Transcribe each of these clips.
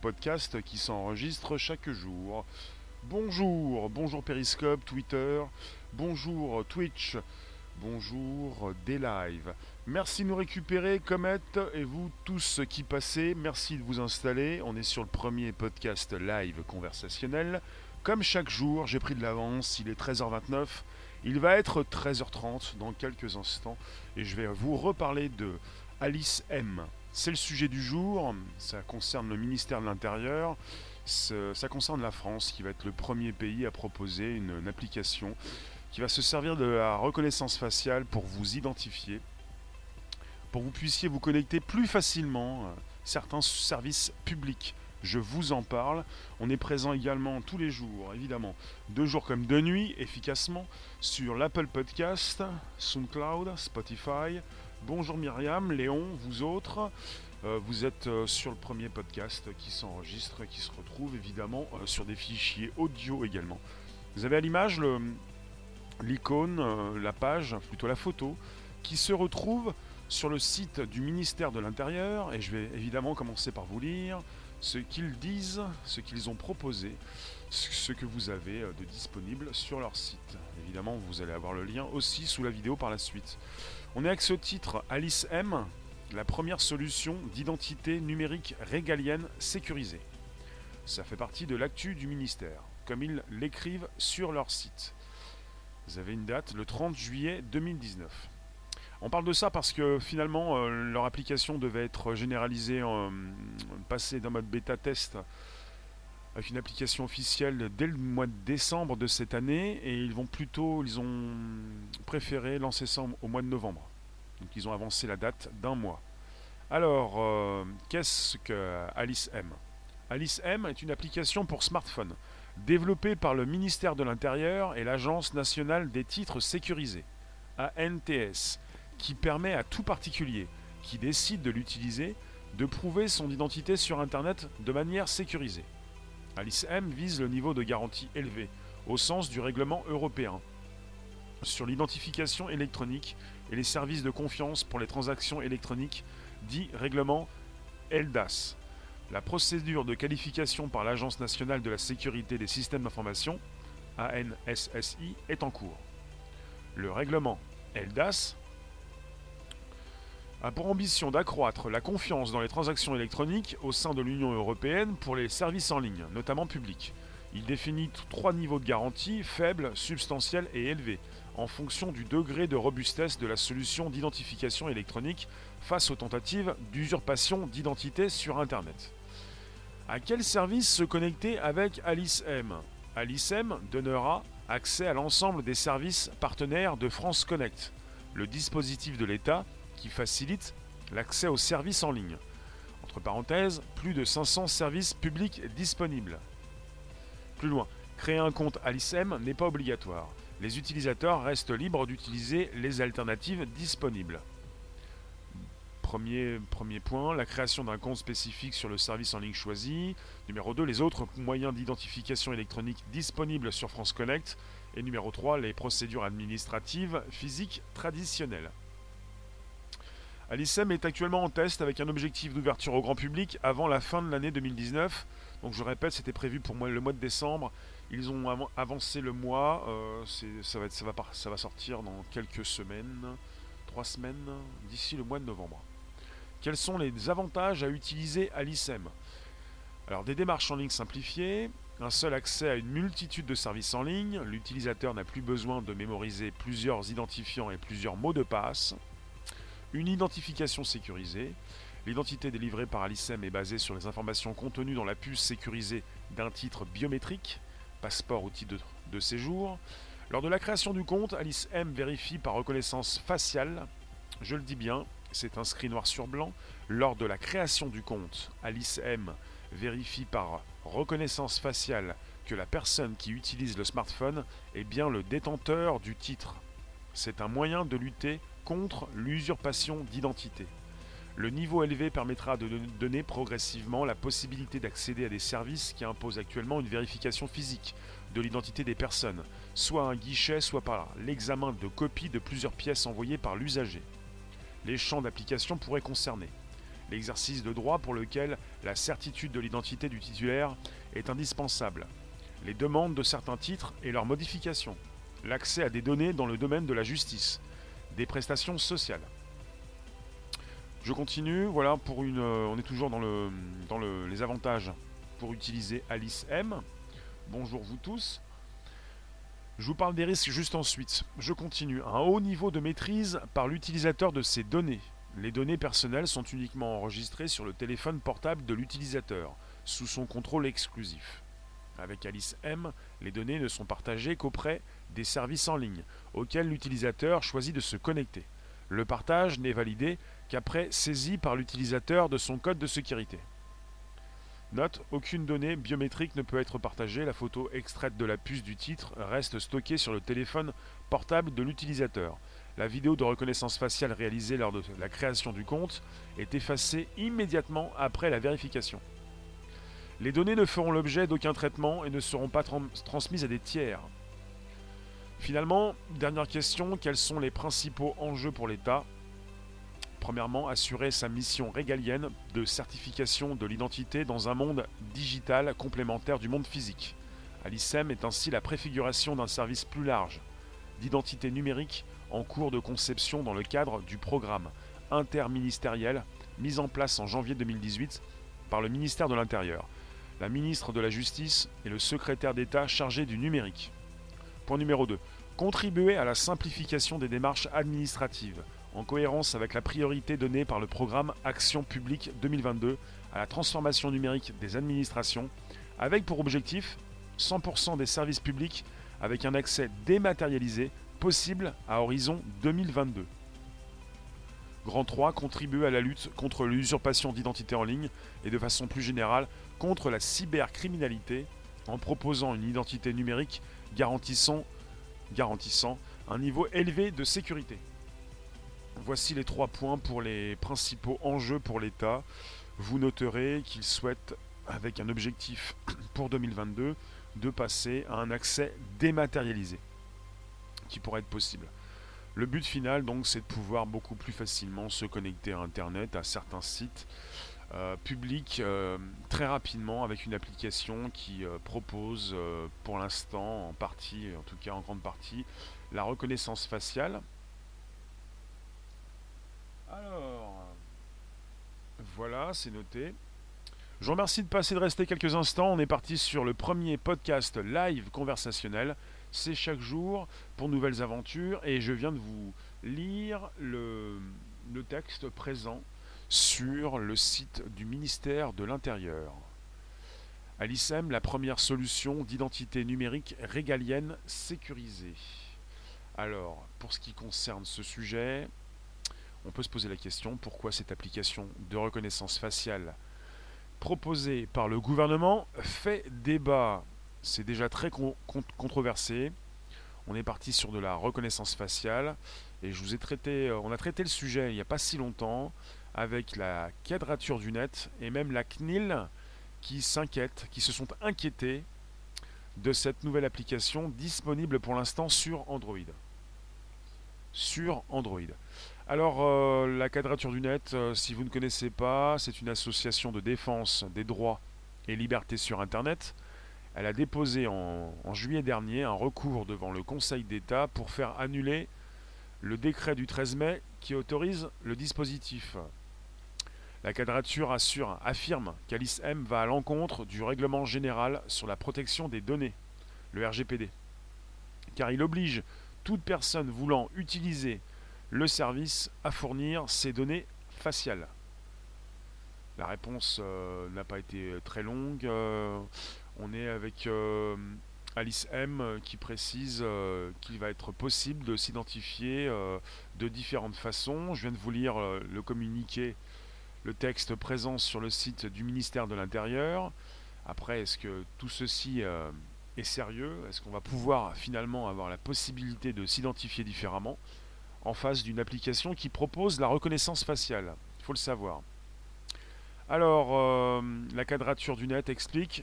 podcast qui s'enregistre chaque jour. Bonjour, bonjour Periscope, Twitter, bonjour Twitch, bonjour des lives. Merci de nous récupérer, Comet, et vous tous qui passez, merci de vous installer. On est sur le premier podcast live conversationnel. Comme chaque jour, j'ai pris de l'avance, il est 13h29. Il va être 13h30 dans quelques instants et je vais vous reparler de Alice M. C'est le sujet du jour, ça concerne le ministère de l'Intérieur, ça concerne la France qui va être le premier pays à proposer une, application qui va se servir de la reconnaissance faciale pour vous identifier, pour que vous puissiez vous connecter plus facilement à certains services publics. Je vous en parle. On est présent également tous les jours, évidemment, de jour comme de nuit, efficacement, sur l'Apple Podcast, SoundCloud, Spotify, Bonjour Myriam, Léon, vous autres. Euh, vous êtes euh, sur le premier podcast qui s'enregistre qui se retrouve évidemment euh, sur des fichiers audio également. Vous avez à l'image l'icône, la page, plutôt la photo, qui se retrouve sur le site du ministère de l'Intérieur et je vais évidemment commencer par vous lire ce qu'ils disent, ce qu'ils ont proposé, ce que vous avez de disponible sur leur site. Évidemment, vous allez avoir le lien aussi sous la vidéo par la suite. On est avec ce titre Alice M, la première solution d'identité numérique régalienne sécurisée. Ça fait partie de l'actu du ministère, comme ils l'écrivent sur leur site. Vous avez une date, le 30 juillet 2019. On parle de ça parce que finalement euh, leur application devait être généralisée, euh, passée d'un mode bêta test avec une application officielle dès le mois de décembre de cette année et ils vont plutôt, ils ont préféré lancer ça au mois de novembre. Donc ils ont avancé la date d'un mois. Alors, euh, qu'est-ce que Alice M? Alice M est une application pour smartphone développée par le ministère de l'Intérieur et l'Agence nationale des titres sécurisés, ANTS, qui permet à tout particulier qui décide de l'utiliser de prouver son identité sur Internet de manière sécurisée. Alice M vise le niveau de garantie élevé, au sens du règlement européen, sur l'identification électronique et les services de confiance pour les transactions électroniques, dit règlement ELDAS. La procédure de qualification par l'Agence nationale de la sécurité des systèmes d'information, ANSSI, est en cours. Le règlement ELDAS a pour ambition d'accroître la confiance dans les transactions électroniques au sein de l'Union européenne pour les services en ligne, notamment publics. Il définit trois niveaux de garantie, faibles, substantiels et élevés, en fonction du degré de robustesse de la solution d'identification électronique face aux tentatives d'usurpation d'identité sur Internet. À quel service se connecter avec Alice M? Alice M donnera accès à l'ensemble des services partenaires de France Connect, le dispositif de l'État qui facilite l'accès aux services en ligne. Entre parenthèses, plus de 500 services publics disponibles. Plus loin, créer un compte AliceM n'est pas obligatoire. Les utilisateurs restent libres d'utiliser les alternatives disponibles. Premier, premier point, la création d'un compte spécifique sur le service en ligne choisi. Numéro 2, les autres moyens d'identification électronique disponibles sur France Connect. Et numéro 3, les procédures administratives physiques traditionnelles. Alicem est actuellement en test avec un objectif d'ouverture au grand public avant la fin de l'année 2019. Donc je répète, c'était prévu pour le mois de décembre. Ils ont avancé le mois. Euh, ça, va sortir dans quelques semaines, trois semaines, d'ici le mois de novembre. Quels sont les avantages à utiliser Alicem Alors des démarches en ligne simplifiées, un seul accès à une multitude de services en ligne, l'utilisateur n'a plus besoin de mémoriser plusieurs identifiants et plusieurs mots de passe une identification sécurisée. L'identité délivrée par Alicem est basée sur les informations contenues dans la puce sécurisée d'un titre biométrique, passeport ou titre de, séjour. Lors de la création du compte, Alice M vérifie par reconnaissance faciale, je le dis bien, c'est inscrit noir sur blanc, lors de la création du compte, Alice M vérifie par reconnaissance faciale que la personne qui utilise le smartphone est bien le détenteur du titre. C'est un moyen de lutter contre l'usurpation d'identité. Le niveau élevé permettra de donner progressivement la possibilité d'accéder à des services qui imposent actuellement une vérification physique de l'identité des personnes, soit un guichet, soit par l'examen de copies de plusieurs pièces envoyées par l'usager. Les champs d'application pourraient concerner l'exercice de droit pour lequel la certitude de l'identité du titulaire est indispensable, les demandes de certains titres et leurs modifications, l'accès à des données dans le domaine de la justice, des prestations sociales. Je continue, voilà, pour une, euh, on est toujours dans, le, dans les avantages pour utiliser Alice M. Bonjour vous tous. Je vous parle des risques juste ensuite. Je continue. Un haut niveau de maîtrise par l'utilisateur de ces données. Les données personnelles sont uniquement enregistrées sur le téléphone portable de l'utilisateur, sous son contrôle exclusif. Avec Alice M, les données ne sont partagées qu'auprès services en ligne, auxquels l'utilisateur choisit de se connecter. Le partage n'est validé qu'après saisie par l'utilisateur de son code de sécurité. Note, aucune donnée biométrique ne peut être partagée, la photo extraite de la puce du titre reste stockée sur le téléphone portable de l'utilisateur. La vidéo de reconnaissance faciale réalisée lors de la création du compte est effacée immédiatement après la vérification. Les données ne feront l'objet d'aucun traitement et ne seront pas transmises à des tiers. Finalement, dernière question, quels sont les principaux enjeux pour l'État? Premièrement, assurer sa mission régalienne de certification de l'identité dans un monde digital complémentaire du monde physique. Alicem est ainsi la préfiguration d'un service plus large d'identité numérique en cours de conception dans le cadre du programme interministériel mis en place en janvier 2018 par le ministère de l'Intérieur, la ministre de la Justice et le secrétaire d'État chargé du numérique. Point numéro 2. Contribuer à la simplification des démarches administratives en cohérence avec la priorité donnée par le programme Action publique 2022 à la transformation numérique des administrations, avec pour objectif 100% des services publics avec un accès dématérialisé possible à horizon 2022. Grand 3 contribue à la lutte contre l'usurpation d'identité en ligne et de façon plus générale contre la cybercriminalité en proposant une identité numérique garantissant, garantissant un niveau élevé de sécurité. Voici les trois points pour les principaux enjeux pour l'État. Vous noterez qu'il souhaite, avec un objectif pour 2022, de passer à un accès dématérialisé qui pourrait être possible. Le but final, donc, c'est de pouvoir beaucoup plus facilement se connecter à Internet, à certains sites euh, publics, euh, très rapidement, avec une application qui euh, propose, pour l'instant, en partie, en tout cas en grande partie, la reconnaissance faciale, alors, voilà, c'est noté. Je vous remercie de passer de rester quelques instants. On est parti sur le premier podcast live conversationnel. C'est chaque jour pour nouvelles aventures et je viens de vous lire le texte présent sur le site du ministère de l'Intérieur. Alicem, la première solution d'identité numérique régalienne sécurisée. Alors, pour ce qui concerne ce sujet, on peut se poser la question pourquoi cette application de reconnaissance faciale proposée par le gouvernement fait débat? C'est déjà très controversé. On est parti sur de la reconnaissance faciale et je vous ai traité, euh, on a traité le sujet il n'y a pas si longtemps avec la quadrature du net et même la CNIL qui s'inquiètent, qui se sont inquiétés de cette nouvelle application disponible pour l'instant sur Android. Sur Android. Alors, euh, la Quadrature du Net, euh, si vous ne connaissez pas, c'est une association de défense des droits et libertés sur Internet. Elle a déposé en, juillet dernier un recours devant le Conseil d'État pour faire annuler le décret du 13 mai qui autorise le dispositif. La Quadrature assure, affirme qu'Alice M va à l'encontre du règlement général sur la protection des données, le RGPD, car il oblige toute personne voulant utiliser le service à fournir ses données faciales La réponse euh, n'a pas été très longue. Euh, on est avec euh, Alice M qui précise qu'il va être possible de s'identifier de différentes façons. Je viens de vous lire le communiqué, le texte présent sur le site du ministère de l'Intérieur. Après, est-ce que tout ceci est sérieux? Est-ce qu'on va pouvoir finalement avoir la possibilité de s'identifier différemment en face d'une application qui propose la reconnaissance faciale? Il faut le savoir. Alors, euh, la quadrature du net explique,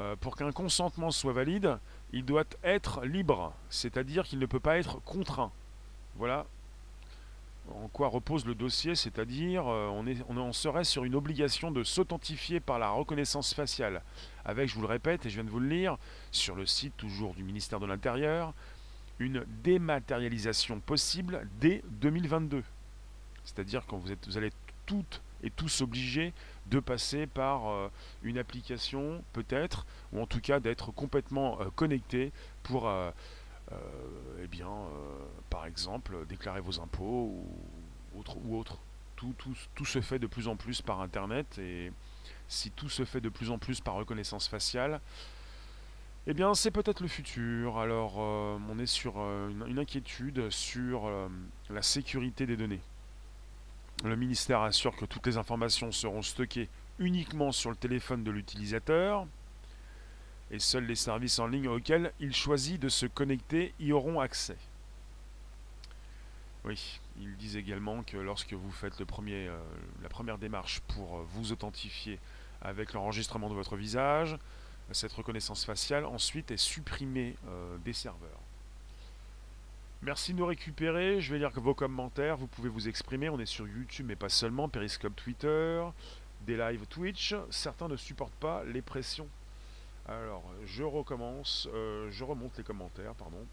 euh, pour qu'un consentement soit valide, il doit être libre, c'est-à-dire qu'il ne peut pas être contraint. Voilà. En quoi repose le dossier, c'est-à-dire on, est, on, serait sur une obligation de s'authentifier par la reconnaissance faciale, avec, je vous le répète et je viens de vous le lire, sur le site toujours du ministère de l'Intérieur, une dématérialisation possible dès 2022. C'est-à-dire quand vous, êtes, allez toutes et tous obligés de passer par euh, une application peut-être, ou en tout cas d'être complètement euh, connecté pour, euh, eh bien, par exemple, déclarer vos impôts ou autre. Ou autre. Tout, se fait de plus en plus par Internet et si tout se fait de plus en plus par reconnaissance faciale, eh bien c'est peut-être le futur. Alors on est sur une, inquiétude sur la sécurité des données. Le ministère assure que toutes les informations seront stockées uniquement sur le téléphone de l'utilisateur et seuls les services en ligne auxquels il choisit de se connecter y auront accès. Oui, ils disent également que lorsque vous faites euh, la première démarche pour vous authentifier avec l'enregistrement de votre visage, cette reconnaissance faciale ensuite est supprimée euh, des serveurs. Merci de nous récupérer. Je vais lire vos commentaires. Vous pouvez vous exprimer. On est sur YouTube, mais pas seulement. Periscope Twitter, des lives Twitch. Certains ne supportent pas les pressions. Alors, je recommence. Euh, je remonte les commentaires, pardon.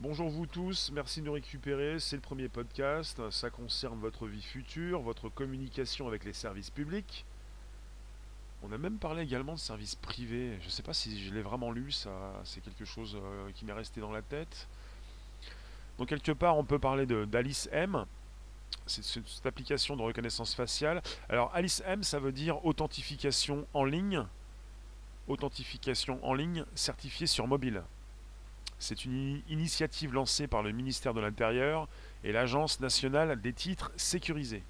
Bonjour vous tous, merci de nous récupérer. C'est le premier podcast. Ça concerne votre vie future, votre communication avec les services publics. On a même parlé également de services privés. Je ne sais pas si je l'ai vraiment lu, ça, c'est quelque chose euh, qui m'est resté dans la tête. Donc quelque part, on peut parler d'Alice M. C'est cette application de reconnaissance faciale. Alors Alice M, ça veut dire authentification en ligne. Authentification en ligne certifiée sur mobile. C'est une initiative lancée par le ministère de l'Intérieur et l'Agence nationale des titres sécurisés.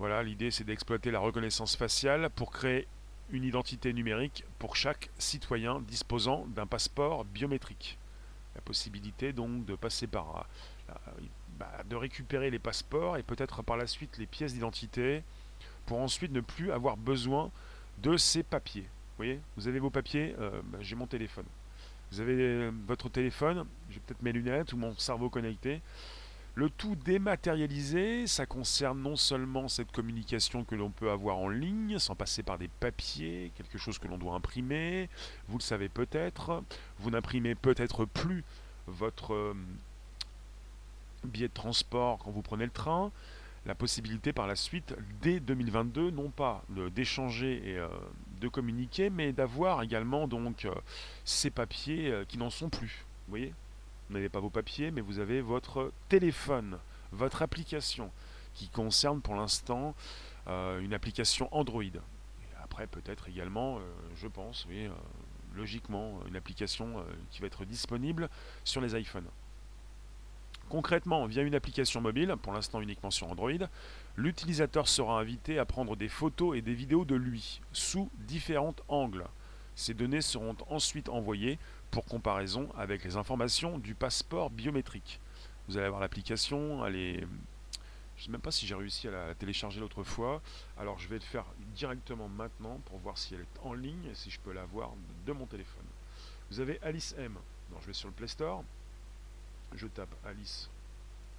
Voilà, l'idée c'est d'exploiter la reconnaissance faciale pour créer une identité numérique pour chaque citoyen disposant d'un passeport biométrique. La possibilité donc de passer par euh, bah, de récupérer les passeports et peut-être par la suite les pièces d'identité pour ensuite ne plus avoir besoin de ces papiers. Vous voyez, vous avez vos papiers, euh, bah, j'ai mon téléphone. Vous avez euh, votre téléphone, j'ai peut-être mes lunettes ou mon cerveau connecté. Le tout dématérialisé, ça concerne non seulement cette communication que l'on peut avoir en ligne, sans passer par des papiers, quelque chose que l'on doit imprimer, vous le savez peut-être, vous n'imprimez peut-être plus votre euh, billet de transport quand vous prenez le train, la possibilité par la suite, dès 2022, non pas d'échanger et euh, de communiquer, mais d'avoir également donc euh, ces papiers qui n'en sont plus. Vous voyez? Vous n'avez pas vos papiers, mais vous avez votre téléphone, votre application, qui concerne pour l'instant euh, une application Android. Après, peut-être également, euh, je pense, oui, euh, logiquement, une application qui va être disponible sur les iPhones. Concrètement, via une application mobile, pour l'instant uniquement sur Android, l'utilisateur sera invité à prendre des photos et des vidéos de lui, sous différents angles. Ces données seront ensuite envoyées pour comparaison avec les informations du passeport biométrique. Vous allez avoir l'application. Je ne sais même pas si j'ai réussi à la télécharger l'autre fois. Alors je vais le faire directement maintenant pour voir si elle est en ligne et si je peux la voir de mon téléphone. Vous avez Alice M. je vais sur le Play Store. Je tape Alice.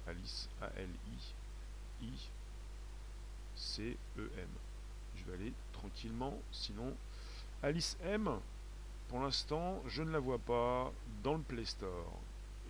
Alice A-L-I. I. C-E-M. Je vais aller tranquillement, sinon Alice M, pour l'instant, je ne la vois pas dans le Play Store.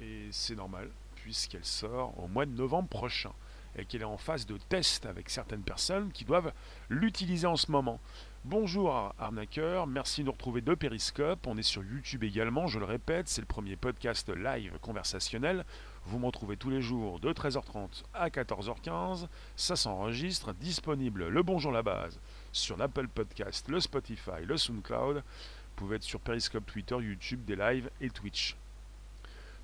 Et c'est normal, puisqu'elle sort au mois de novembre prochain. Et qu'elle est en phase de test avec certaines personnes qui doivent l'utiliser en ce moment. Bonjour arnaqueur, merci de nous retrouver de Periscope. On est sur YouTube également, je le répète, c'est le premier podcast live conversationnel. Vous me retrouvez tous les jours de 13h30 à 14h15. Ça s'enregistre, disponible le Bonjour la base sur l'Apple Podcast, le Spotify, le SoundCloud pouvez être sur Periscope, Twitter, YouTube, des lives et Twitch.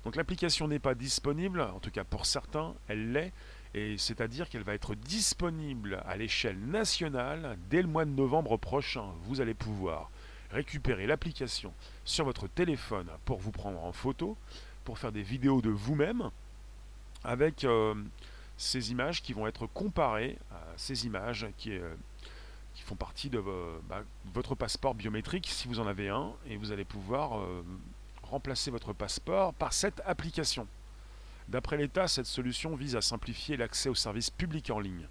Donc l'application n'est pas disponible, en tout cas pour certains, elle l'est, et c'est-à-dire qu'elle va être disponible à l'échelle nationale dès le mois de novembre prochain. Vous allez pouvoir récupérer l'application sur votre téléphone pour vous prendre en photo, pour faire des vidéos de vous-même, avec euh, ces images qui vont être comparées à ces images qui, euh, font partie de bah, votre passeport biométrique si vous en avez un, et vous allez pouvoir euh, remplacer votre passeport par cette application. D'après l'État, cette solution vise à simplifier l'accès aux services publics en ligne,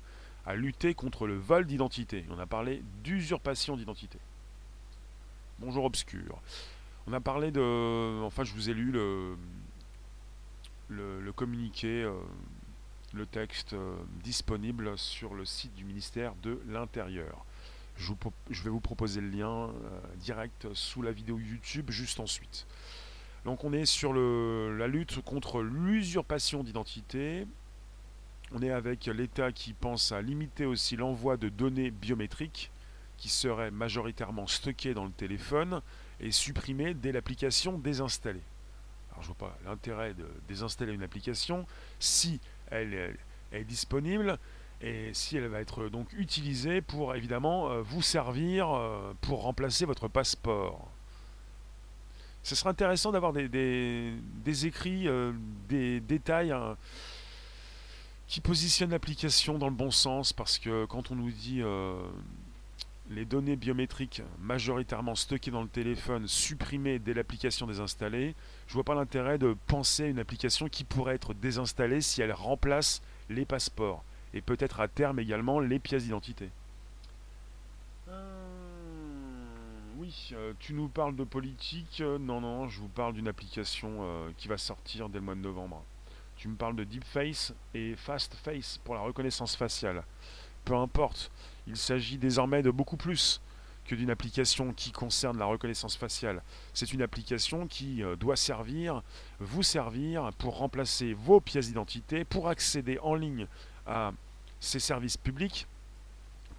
à lutter contre le vol d'identité. On a parlé d'usurpation d'identité. Bonjour Obscur. On a parlé de... Enfin, je vous ai lu le, le, communiqué, euh, le texte euh, disponible sur le site du ministère de l'Intérieur. Je, vais vous proposer le lien euh, direct sous la vidéo YouTube juste ensuite. Donc on est sur la lutte contre l'usurpation d'identité. On est avec l'État qui pense à limiter aussi l'envoi de données biométriques qui seraient majoritairement stockées dans le téléphone et supprimées dès l'application désinstallée. Alors je vois pas l'intérêt de désinstaller une application si elle est disponible et si elle va être donc utilisée pour évidemment euh, vous servir euh, pour remplacer votre passeport. Ce serait intéressant d'avoir des, écrits, euh, des détails hein, qui positionnent l'application dans le bon sens parce que quand on nous dit les données biométriques majoritairement stockées dans le téléphone supprimées dès l'application désinstallée, je vois pas l'intérêt de penser à une application qui pourrait être désinstallée si elle remplace les passeports et peut-être à terme également les pièces d'identité. Euh, oui, euh, tu nous parles de politique. Euh, non, non, je vous parle d'une application qui va sortir dès le mois de novembre. Tu me parles de Deepface et FastFace pour la reconnaissance faciale. Peu importe, il s'agit désormais de beaucoup plus que d'une application qui concerne la reconnaissance faciale. C'est une application qui doit servir, vous servir pour remplacer vos pièces d'identité, pour accéder en ligne à ces services publics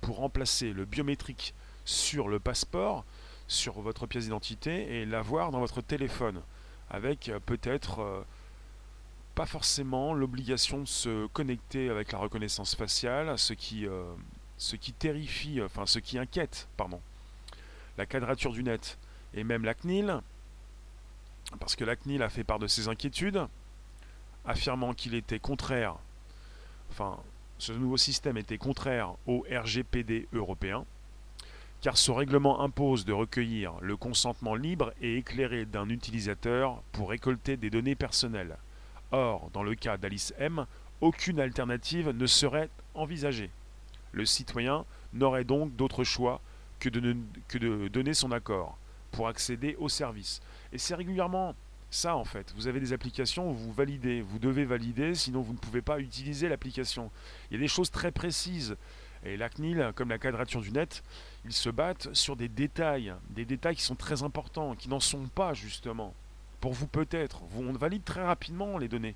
pour remplacer le biométrique sur le passeport, sur votre pièce d'identité et l'avoir dans votre téléphone, avec euh, peut-être euh, pas forcément l'obligation de se connecter avec la reconnaissance faciale, ce qui, euh, ce qui terrifie, enfin ce qui inquiète, pardon, la quadrature du net et même la CNIL, parce que la CNIL a fait part de ses inquiétudes, affirmant qu'il était contraire enfin, ce nouveau système était contraire au RGPD européen, car ce règlement impose de recueillir le consentement libre et éclairé d'un utilisateur pour récolter des données personnelles. Or, dans le cas d'Alice M, aucune alternative ne serait envisagée. Le citoyen n'aurait donc d'autre choix que de, donner son accord pour accéder au service. Et c'est régulièrement ça en fait. Vous avez des applications où vous validez, vous devez valider, sinon vous ne pouvez pas utiliser l'application. Il y a des choses très précises. Et la CNIL, comme la quadrature du net, ils se battent sur des détails, des détails qui sont très importants, qui n'en sont pas justement. Pour vous peut-être, on valide très rapidement les données.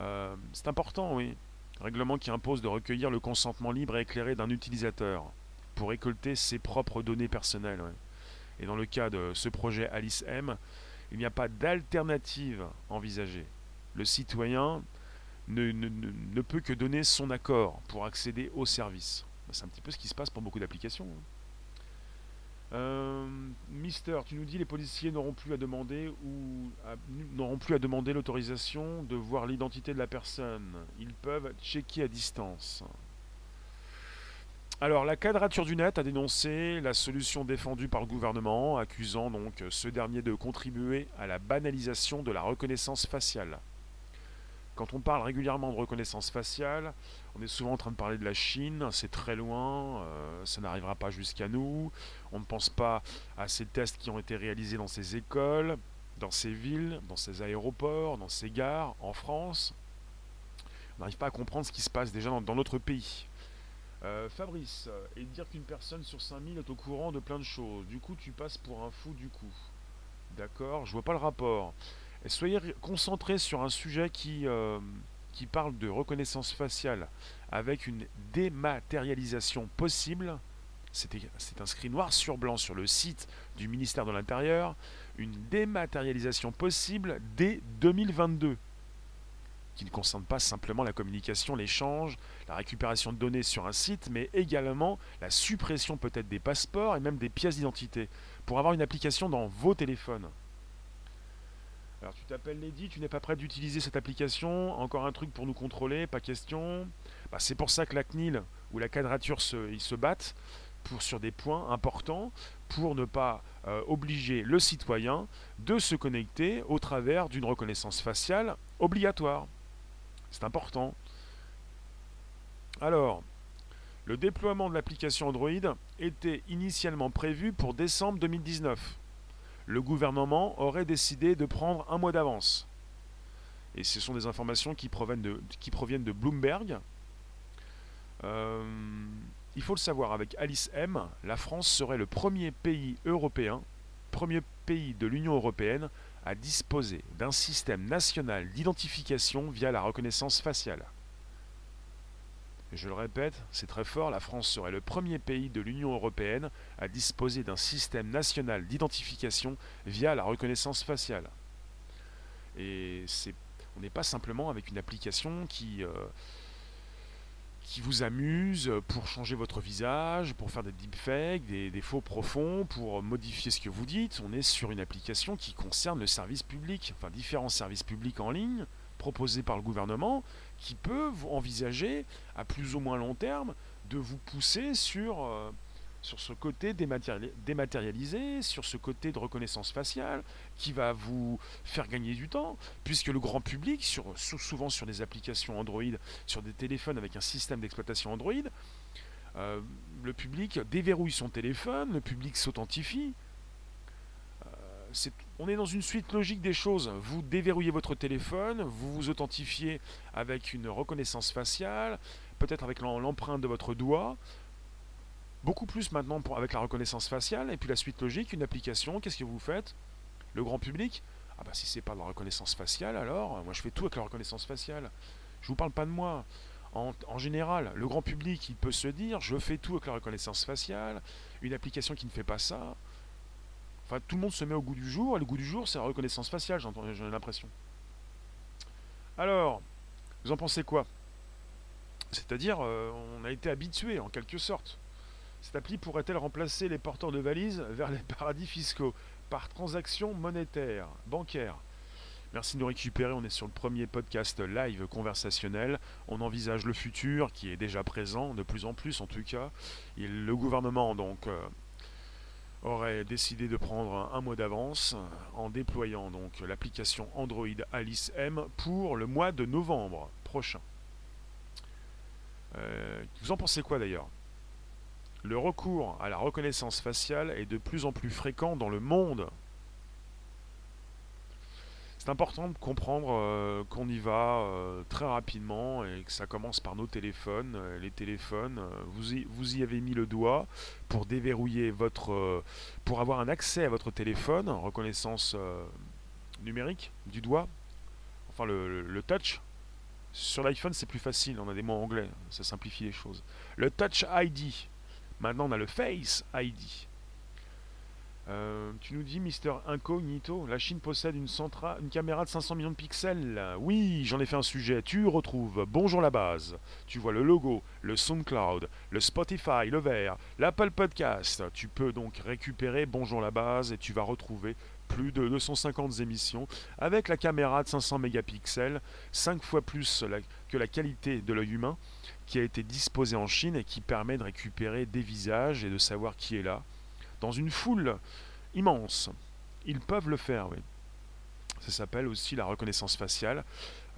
Euh, c'est important, oui. Règlement qui impose de recueillir le consentement libre et éclairé d'un utilisateur pour récolter ses propres données personnelles. Et dans le cas de ce projet Alice M, il n'y a pas d'alternative envisagée. Le citoyen ne, peut que donner son accord pour accéder au service. C'est un petit peu ce qui se passe pour beaucoup d'applications. Euh, Mister, tu nous dis les policiers n'auront plus à demander ou n'auront plus à demander l'autorisation de voir l'identité de la personne. Ils peuvent checker à distance. Alors, la quadrature du net a dénoncé la solution défendue par le gouvernement, accusant donc ce dernier de contribuer à la banalisation de la reconnaissance faciale. Quand on parle régulièrement de reconnaissance faciale, on est souvent en train de parler de la Chine, c'est très loin, euh, ça n'arrivera pas jusqu'à nous, on ne pense pas à ces tests qui ont été réalisés dans ces écoles, dans ces villes, dans ces aéroports, dans ces gares, en France. On n'arrive pas à comprendre ce qui se passe déjà dans notre pays. Euh, Fabrice, euh, et dire qu'une personne sur 5000 est au courant de plein de choses. Du coup, tu passes pour un fou du coup. D'accord Je vois pas le rapport. Soyez concentrés sur un sujet qui, qui parle de reconnaissance faciale avec une dématérialisation possible. C'est inscrit noir sur blanc sur le site du ministère de l'Intérieur. Une dématérialisation possible dès 2022 qui ne concerne pas simplement la communication, l'échange, la récupération de données sur un site, mais également la suppression peut-être des passeports et même des pièces d'identité, pour avoir une application dans vos téléphones. Alors tu t'appelles Lady, tu n'es pas prêt d'utiliser cette application, encore un truc pour nous contrôler, pas question. Bah, c'est pour ça que la CNIL ou la quadrature se, ils se battent pour, sur des points importants pour ne pas euh, obliger le citoyen de se connecter au travers d'une reconnaissance faciale obligatoire. C'est important. Alors, le déploiement de l'application Android était initialement prévu pour décembre 2019. Le gouvernement aurait décidé de prendre un mois d'avance. Et ce sont des informations qui proviennent de, Bloomberg. Euh, il faut le savoir, avec Alice M, la France serait le premier pays européen, premier pays de l'Union européenne à disposer d'un système national d'identification via la reconnaissance faciale je le répète, c'est très fort, la France serait le premier pays de l'Union européenne à disposer d'un système national d'identification via la reconnaissance faciale. Et on n'est pas simplement avec une application qui, euh, qui vous amuse pour changer votre visage, pour faire des deepfakes, des faux profonds, pour modifier ce que vous dites. On est sur une application qui concerne le service public, enfin différents services publics en ligne proposés par le gouvernement qui peuvent envisager à plus ou moins long terme de vous pousser sur, euh, sur ce côté dématérialisé, sur ce côté de reconnaissance faciale, qui va vous faire gagner du temps, puisque le grand public, souvent sur des applications Android, sur des téléphones avec un système d'exploitation Android, euh, le public déverrouille son téléphone, le public s'authentifie, on est dans une suite logique des choses. Vous déverrouillez votre téléphone, vous vous authentifiez avec une reconnaissance faciale, peut-être avec l'empreinte de votre doigt. Beaucoup plus maintenant avec la reconnaissance faciale. Et puis la suite logique, une application, qu'est-ce que vous faites? Le grand public? Ah bah si c'est pas de la reconnaissance faciale, alors moi je fais tout avec la reconnaissance faciale. Je vous parle pas de moi. En, en, général, le grand public, il peut se dire, je fais tout avec la reconnaissance faciale, une application qui ne fait pas ça, tout le monde se met au goût du jour, et le goût du jour, c'est la reconnaissance faciale, j'ai l'impression. Alors, vous en pensez quoi? C'est-à-dire, euh, on a été habitué, en quelque sorte. Cette appli pourrait-elle remplacer les porteurs de valises vers les paradis fiscaux? Par transaction monétaire, bancaire Merci de nous récupérer, on est sur le premier podcast live conversationnel. On envisage le futur qui est déjà présent, de plus en plus en tout cas. le gouvernement donc euh, aurait décidé de prendre un, mois d'avance en déployant donc l'application Android Alice M pour le mois de novembre prochain. Euh, vous en pensez quoi d'ailleurs? Le recours à la reconnaissance faciale est de plus en plus fréquent dans le monde c'est important de comprendre euh, qu'on y va euh, très rapidement et que ça commence par nos téléphones. Euh, les téléphones, vous y, vous y avez mis le doigt pour déverrouiller votre. pour avoir un accès à votre téléphone, reconnaissance numérique du doigt, enfin le, le touch. Sur l'iPhone, c'est plus facile, on a des mots anglais, ça simplifie les choses. Le Touch ID. Maintenant, on a le Face ID. Euh, tu nous dis, Mister Incognito, la Chine possède une, une caméra de 500 millions de pixels. Oui, j'en ai fait un sujet. Tu retrouves Bonjour la base. Tu vois le logo, le SoundCloud, le Spotify, le vert, l'Apple Podcast. Tu peux donc récupérer Bonjour la base et tu vas retrouver plus de 250 émissions avec la caméra de 500 mégapixels, 5 fois plus que la qualité de l'œil humain, qui a été disposée en Chine et qui permet de récupérer des visages et de savoir qui est là dans une foule immense. Ils peuvent le faire, oui. Ça s'appelle aussi la reconnaissance faciale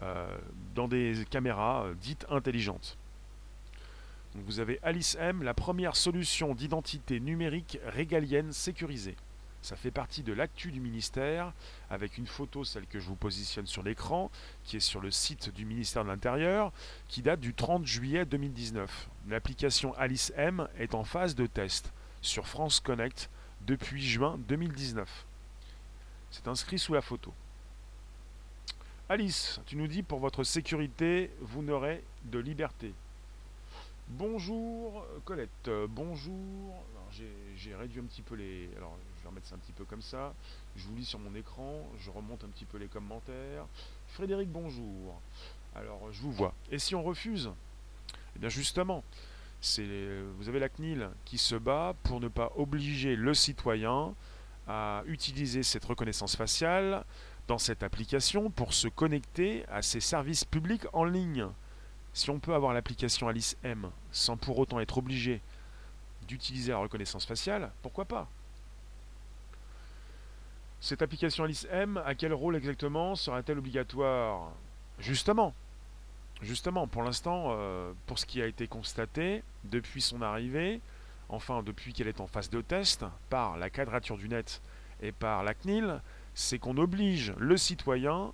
euh, dans des caméras euh, dites intelligentes. vous avez Alice M, la première solution d'identité numérique régalienne sécurisée. Ça fait partie de l'actu du ministère, avec une photo, celle que je vous positionne sur l'écran, qui est sur le site du ministère de l'Intérieur, qui date du 30 juillet 2019. L'application Alice M est en phase de test sur France Connect depuis juin 2019. C'est inscrit sous la photo. Alice, tu nous dis pour votre sécurité, vous n'aurez de liberté. Bonjour Colette, bonjour. J'ai réduit un petit peu les. Alors je vais remettre ça un petit peu comme ça. Je vous lis sur mon écran, je remonte un petit peu les commentaires. Frédéric, bonjour. Alors je vous vois. Et si on refuse? Eh bien justement, vous avez la CNIL qui se bat pour ne pas obliger le citoyen à utiliser cette reconnaissance faciale dans cette application pour se connecter à ces services publics en ligne. Si on peut avoir l'application Alice M sans pour autant être obligé d'utiliser la reconnaissance faciale, pourquoi pas? Cette application Alice M, à quel rôle exactement sera-t-elle obligatoire? Justement, justement, pour l'instant, euh, pour ce qui a été constaté depuis son arrivée, enfin depuis qu'elle est en phase de test, par la quadrature du net et par la CNIL, c'est qu'on oblige le citoyen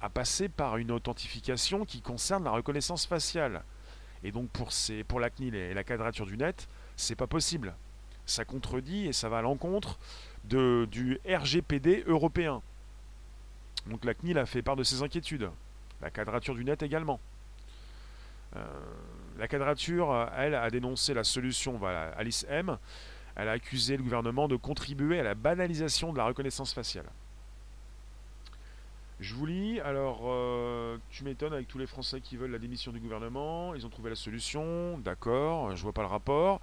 à passer par une authentification qui concerne la reconnaissance faciale. Et donc pour, pour la CNIL et la quadrature du net, c'est pas possible. Ça contredit et ça va à l'encontre du RGPD européen. Donc la CNIL a fait part de ses inquiétudes. La quadrature du net également. Euh, la quadrature, elle, a dénoncé la solution, voilà, Alice M. Elle a accusé le gouvernement de contribuer à la banalisation de la reconnaissance faciale. Je vous lis, alors euh, tu m'étonnes avec tous les Français qui veulent la démission du gouvernement, ils ont trouvé la solution, d'accord, je vois pas le rapport,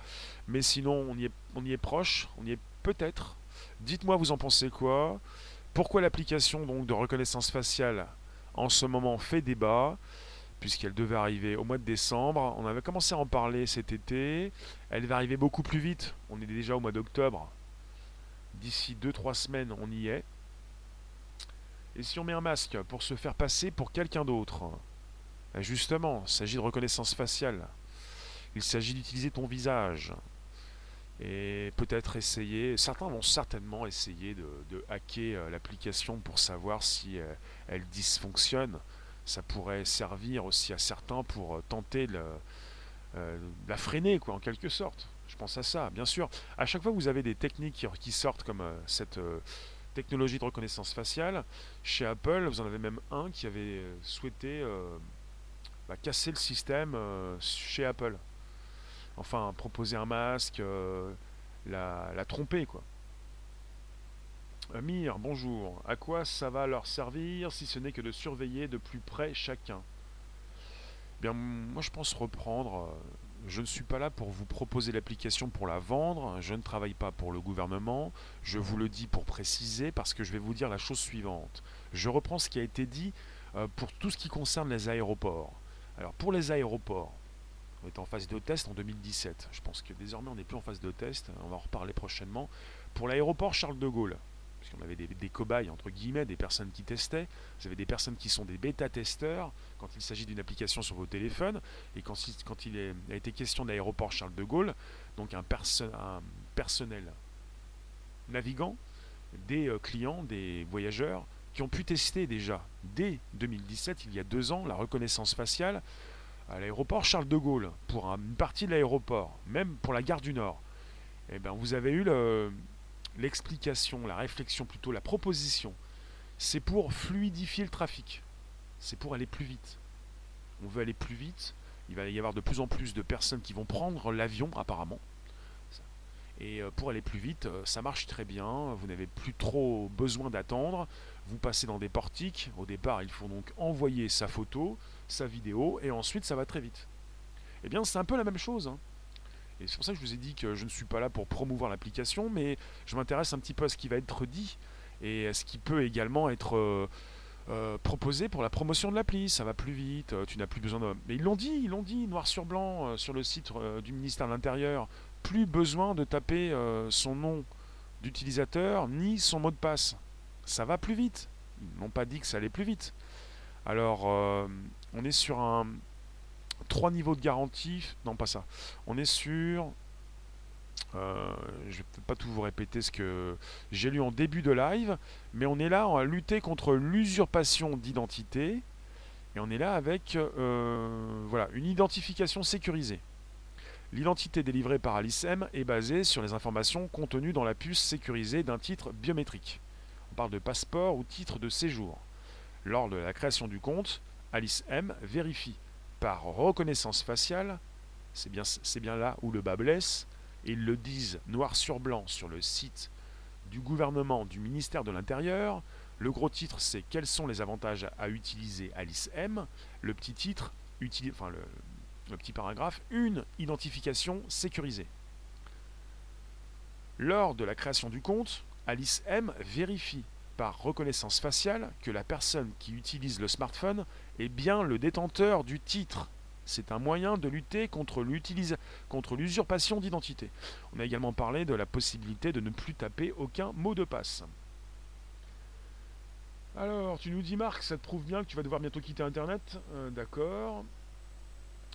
mais sinon on y est, on y est proche, on y est peut-être. Dites-moi vous en pensez quoi? Pourquoi l'application donc de reconnaissance faciale en ce moment fait débat puisqu'elle devait arriver au mois de décembre. On avait commencé à en parler cet été. Elle va arriver beaucoup plus vite. On est déjà au mois d'octobre. D'ici 2-3 semaines, on y est. Et si on met un masque pour se faire passer pour quelqu'un d'autre? Ben Justement, il s'agit de reconnaissance faciale. Il s'agit d'utiliser ton visage. Et peut-être essayer, certains vont certainement essayer de, hacker euh, l'application pour savoir si euh, elle dysfonctionne ça pourrait servir aussi à certains pour euh, tenter de la, freiner, quoi, en quelque sorte. Je pense à ça, bien sûr. À chaque fois vous avez des techniques qui, sortent comme cette technologie de reconnaissance faciale, chez Apple, vous en avez même un qui avait souhaité bah, casser le système chez Apple. Enfin, proposer un masque, la, la tromper, quoi. Amir, bonjour. À quoi ça va leur servir si ce n'est que de surveiller de plus près chacun? Bien, moi je pense reprendre. Euh, je ne suis pas là pour vous proposer l'application pour la vendre. Je ne travaille pas pour le gouvernement. Je vous le dis pour préciser parce que je vais vous dire la chose suivante. Je reprends ce qui a été dit euh, pour tout ce qui concerne les aéroports. Alors pour les aéroports, on est en phase de test en 2017. Je pense que désormais on n'est plus en phase de test. On va en reparler prochainement. Pour l'aéroport Charles de Gaulle, puisqu'on avait des, cobayes, entre guillemets, des personnes qui testaient. Vous avez des personnes qui sont des bêta-testeurs quand il s'agit d'une application sur vos téléphones. Et quand, il a été question d'aéroport Charles de Gaulle, donc un, un personnel navigant, des euh, clients, des voyageurs, qui ont pu tester déjà, dès 2017, il y a deux ans, la reconnaissance faciale à l'aéroport Charles de Gaulle, pour une partie de l'aéroport, même pour la gare du Nord. Eh bien, vous avez eu le, l'explication, la réflexion plutôt, la proposition, c'est pour fluidifier le trafic. C'est pour aller plus vite. On veut aller plus vite. Il va y avoir de plus en plus de personnes qui vont prendre l'avion apparemment. Et euh, pour aller plus vite, euh, ça marche très bien. Vous n'avez plus trop besoin d'attendre. Vous passez dans des portiques. Au départ, il faut donc envoyer sa photo, sa vidéo, et ensuite ça va très vite. Eh bien, c'est un peu la même chose. Hein. Et c'est pour ça que je vous ai dit que je ne suis pas là pour promouvoir l'application, mais je m'intéresse un petit peu à ce qui va être dit et à ce qui peut également être euh, euh, proposé pour la promotion de l'appli. Ça va plus vite, euh, tu n'as plus besoin de. Mais ils l'ont dit, ils l'ont dit, noir sur blanc, sur le site du ministère de l'Intérieur. Plus besoin de taper son nom d'utilisateur ni son mot de passe. Ça va plus vite. Ils n'ont pas dit que ça allait plus vite. Alors, on est sur un, trois niveaux de garantie. Non, pas ça. On est sur. Euh, je vais pas tout vous répéter ce que j'ai lu en début de live, mais on est là à lutter contre l'usurpation d'identité et on est là avec euh, voilà, une identification sécurisée. L'identité délivrée par Alice M est basée sur les informations contenues dans la puce sécurisée d'un titre biométrique. On parle de passeport ou titre de séjour. Lors de la création du compte, Alice M vérifie par reconnaissance faciale, c'est bien, là où le bas blesse, et ils le disent noir sur blanc sur le site du gouvernement du ministère de l'Intérieur. Le gros titre, c'est Quels sont les avantages à utiliser Alice M? Le petit titre, le petit paragraphe, une identification sécurisée. Lors de la création du compte, Alice M vérifie par reconnaissance faciale que la personne qui utilise le smartphone est bien le détenteur du titre. C'est un moyen de lutter contre l'usurpation d'identité. On a également parlé de la possibilité de ne plus taper aucun mot de passe. Alors, tu nous dis Marc, ça te prouve bien que tu vas devoir bientôt quitter Internet. Euh, d'accord.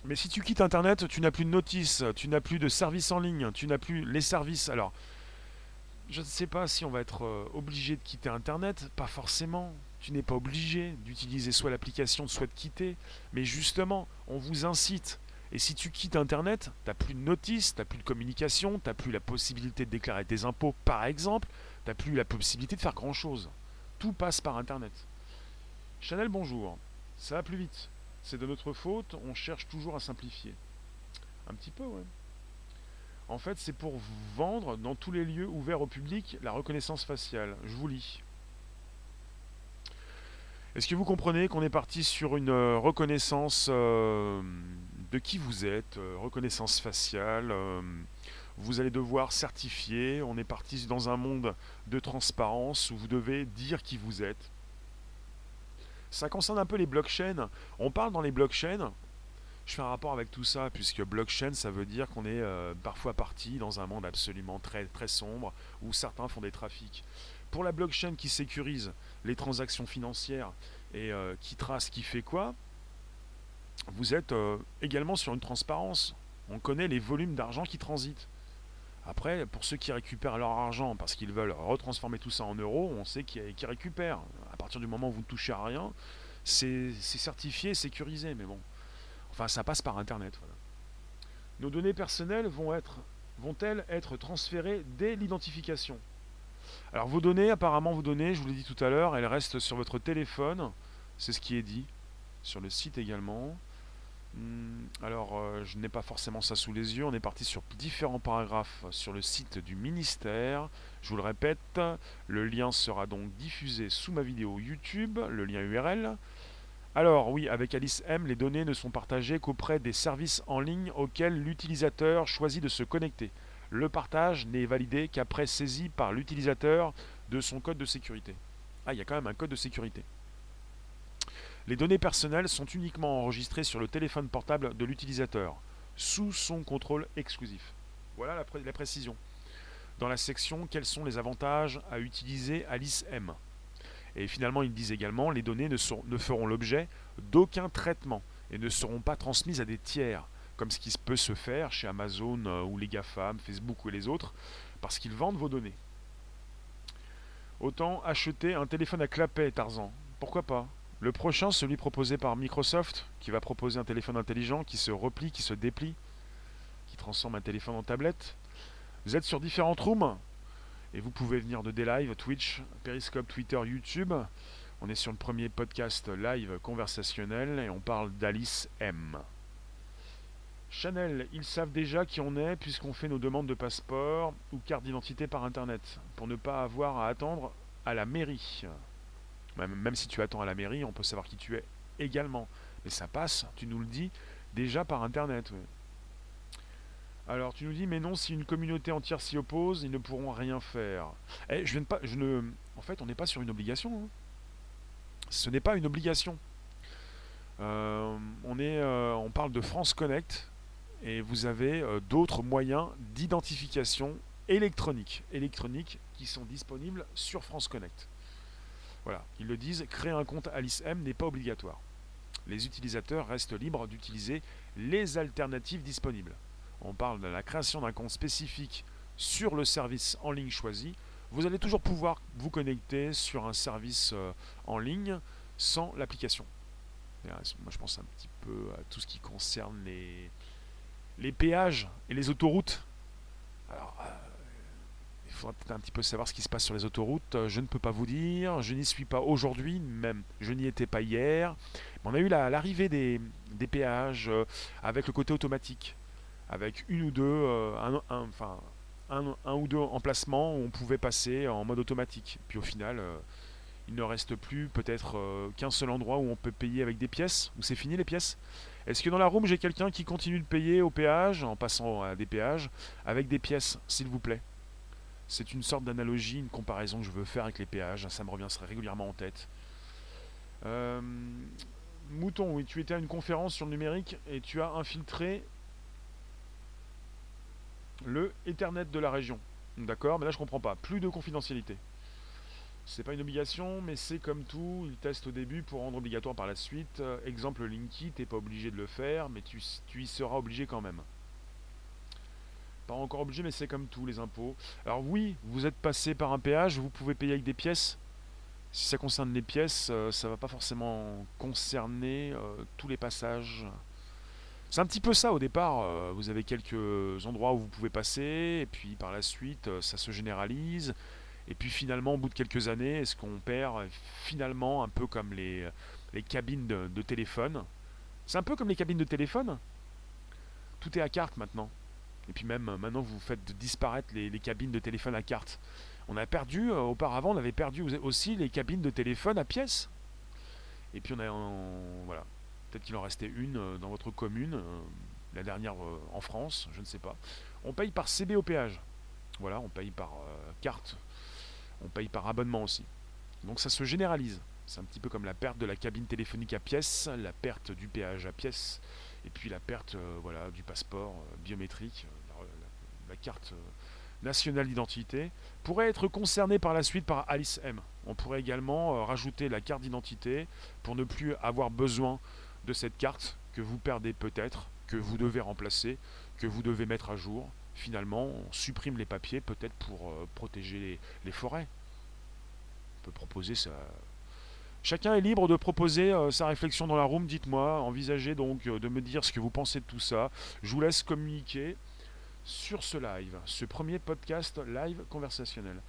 Mais si tu quittes Internet, tu n'as plus de notice, tu n'as plus de services en ligne, tu n'as plus les services. Alors, je ne sais pas si on va être euh, obligé de quitter Internet, pas forcément. Tu n'es pas obligé d'utiliser soit l'application, soit de quitter. Mais justement, on vous incite. Et si tu quittes Internet, tu n'as plus de notice, tu n'as plus de communication, tu n'as plus la possibilité de déclarer tes impôts, par exemple, tu n'as plus la possibilité de faire grand-chose. Tout passe par Internet. Chanel, bonjour. Ça va plus vite. C'est de notre faute, on cherche toujours à simplifier. Un petit peu, ouais. En fait, c'est pour vendre dans tous les lieux ouverts au public la reconnaissance faciale. Je vous lis. Est-ce que vous comprenez qu'on est parti sur une euh, reconnaissance euh, de qui vous êtes, euh, reconnaissance faciale Vous allez devoir certifier. On est parti dans un monde de transparence où vous devez dire qui vous êtes. Ça concerne un peu les blockchains. On parle dans les blockchains. Je fais un rapport avec tout ça, puisque blockchain, ça veut dire qu'on est euh, parfois parti dans un monde absolument très, très sombre, où certains font des trafics. Pour la blockchain qui sécurise les transactions financières et euh, qui trace qui fait quoi, vous êtes euh, également sur une transparence. On connaît les volumes d'argent qui transitent. Après, pour ceux qui récupèrent leur argent parce qu'ils veulent retransformer tout ça en euros, on sait qu'ils récupèrent. À partir du moment où vous ne touchez à rien, c'est certifié, sécurisé, mais bon. Enfin, ça passe par Internet. Nos données personnelles vont être, vont-elles être transférées dès l'identification? Alors, vos données, apparemment, vos données, je vous l'ai dit tout à l'heure, elles restent sur votre téléphone. C'est ce qui est dit sur le site également. Hmm, alors, euh, je n'ai pas forcément ça sous les yeux. On est parti sur différents paragraphes sur le site du ministère. Je vous le répète, le lien sera donc diffusé sous ma vidéo YouTube, le lien URL. Alors oui, avec Alice M, les données ne sont partagées qu'auprès des services en ligne auxquels l'utilisateur choisit de se connecter. Le partage n'est validé qu'après saisie par l'utilisateur de son code de sécurité. Ah, il y a quand même un code de sécurité. Les données personnelles sont uniquement enregistrées sur le téléphone portable de l'utilisateur, sous son contrôle exclusif. Voilà la, précision. Dans la section Quels sont les avantages à utiliser Alice M Et finalement, ils disent également les données ne, feront l'objet d'aucun traitement et ne seront pas transmises à des tiers, comme ce qui peut se faire chez Amazon euh, ou les GAFAM, Facebook ou les autres, parce qu'ils vendent vos données. Autant acheter un téléphone à clapet, Tarzan. Pourquoi pas? Le prochain, celui proposé par Microsoft, qui va proposer un téléphone intelligent qui se replie, qui se déplie, qui transforme un téléphone en tablette. Vous êtes sur différentes rooms? Et vous pouvez venir de des lives, Twitch, Periscope, Twitter, YouTube. On est sur le premier podcast live conversationnel et on parle d'Alice M. Chanel, ils savent déjà qui on est puisqu'on fait nos demandes de passeport ou carte d'identité par internet pour ne pas avoir à attendre à la mairie. Même, si tu attends à la mairie, on peut savoir qui tu es également. Mais ça passe, tu nous le dis, déjà par Internet. Alors tu nous dis, mais non, si une communauté entière s'y oppose, ils ne pourront rien faire. Eh, je viens pas, je ne, en fait, on n'est pas sur une obligation. Hein. Ce n'est pas une obligation. Euh, on, est, euh, on parle de France Connect et vous avez euh, d'autres moyens d'identification électronique, électronique qui sont disponibles sur France Connect. Voilà, ils le disent, créer un compte Alice M n'est pas obligatoire. Les utilisateurs restent libres d'utiliser les alternatives disponibles. On parle de la création d'un compte spécifique sur le service en ligne choisi. Vous allez toujours pouvoir vous connecter sur un service euh, en ligne sans l'application. Moi, je pense un petit peu à tout ce qui concerne les, péages et les autoroutes. Alors, euh, faudra peut-être un petit peu savoir ce qui se passe sur les autoroutes. Euh, je ne peux pas vous dire. Je n'y suis pas aujourd'hui, même je n'y étais pas hier. on a eu l'arrivée des, péages euh, avec le côté automatique, avec une ou deux, euh, un, enfin, un, ou deux emplacements où on pouvait passer en mode automatique. Puis au final, il ne reste plus peut-être qu'un seul endroit où on peut payer avec des pièces, où c'est fini les pièces. Est-ce que dans la room j'ai quelqu'un qui continue de payer au péage, en passant à des péages, avec des pièces, s'il vous plaît? C'est une sorte d'analogie, une comparaison que je veux faire avec les péages. Ça me revient régulièrement en tête. Euh, Mouton, oui, tu étais à une conférence sur le numérique et tu as infiltré le Ethernet de la région. D'accord, mais là je comprends pas. Plus de confidentialité. C'est pas une obligation, mais c'est comme tout, ils testent au début pour rendre obligatoire par la suite. Euh, exemple Linky, t'es pas obligé de le faire, mais tu, y seras obligé quand même. Pas encore obligé, mais c'est comme tout, les impôts. Alors oui, vous êtes passé par un péage, vous pouvez payer avec des pièces. Si ça concerne les pièces, euh, ça va pas forcément concerner euh, tous les passages. C'est un petit peu ça au départ. euh, vous avez quelques endroits où vous pouvez passer, et puis par la suite, euh, ça se généralise. Et puis finalement, au bout de quelques années, est-ce qu'on perd euh, finalement un peu comme les, les cabines de, téléphone? C'est un peu comme les cabines de téléphone? Tout est à carte maintenant. Et puis même maintenant, vous faites disparaître les, cabines de téléphone à carte. On a perdu, auparavant, on avait perdu au- aussi les cabines de téléphone à pièces. Et puis on a, en- voilà, peut-être qu'il en restait une euh, dans votre commune, euh, la dernière euh, en France, je ne sais pas. On paye par CB au péage. Voilà, on paye par carte. On paye par abonnement aussi. Donc ça se généralise. C'est un petit peu comme la perte de la cabine téléphonique à pièces, la perte du péage à pièces, et puis la perte voilà, du passeport biométrique, la, la- carte nationale d'identité, pourrait être concernée par la suite par Alice M. On pourrait également rajouter la carte d'identité pour ne plus avoir besoin de cette carte que vous perdez peut-être, que vous devez remplacer, que vous devez mettre à jour. Finalement, on supprime les papiers peut-être pour euh, protéger les, forêts. On peut proposer ça. Chacun est libre de proposer euh, sa réflexion dans la room. Dites-moi, envisagez donc euh, de me dire ce que vous pensez de tout ça. Je vous laisse communiquer sur ce live, ce premier podcast live conversationnel.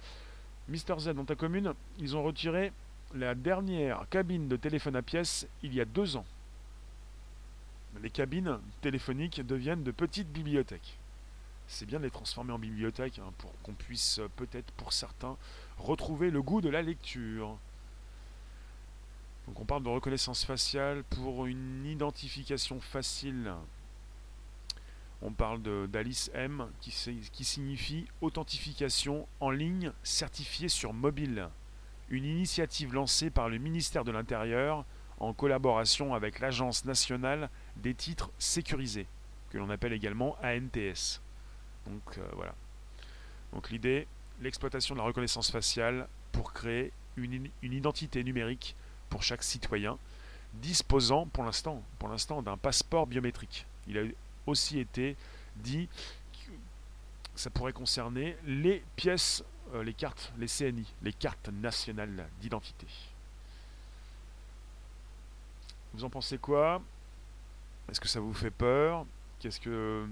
Mister Z, dans ta commune, ils ont retiré la dernière cabine de téléphone à pièces il y a deux ans. Les cabines téléphoniques deviennent de petites bibliothèques. C'est bien de les transformer en bibliothèques hein, pour qu'on puisse euh, peut-être pour certains retrouver le goût de la lecture. Donc on parle de reconnaissance faciale pour une identification facile. On parle d'Alice M qui signifie authentification en ligne certifiée sur mobile. Une initiative lancée par le ministère de l'Intérieur en collaboration avec l'Agence nationale des titres sécurisés, que l'on appelle également ANTS. Donc euh, voilà. Donc l'idée, l'exploitation de la reconnaissance faciale pour créer une, identité numérique pour chaque citoyen disposant pour l'instant pour l'instant d'un passeport biométrique. Il a aussi été dit que ça pourrait concerner les pièces, euh, les cartes, les CNI, les cartes nationales d'identité. Vous en pensez quoi? Est-ce que ça vous fait peur Qu'est-ce que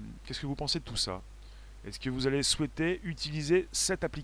vous pensez de tout ça? Est-ce que vous allez souhaiter utiliser cette application?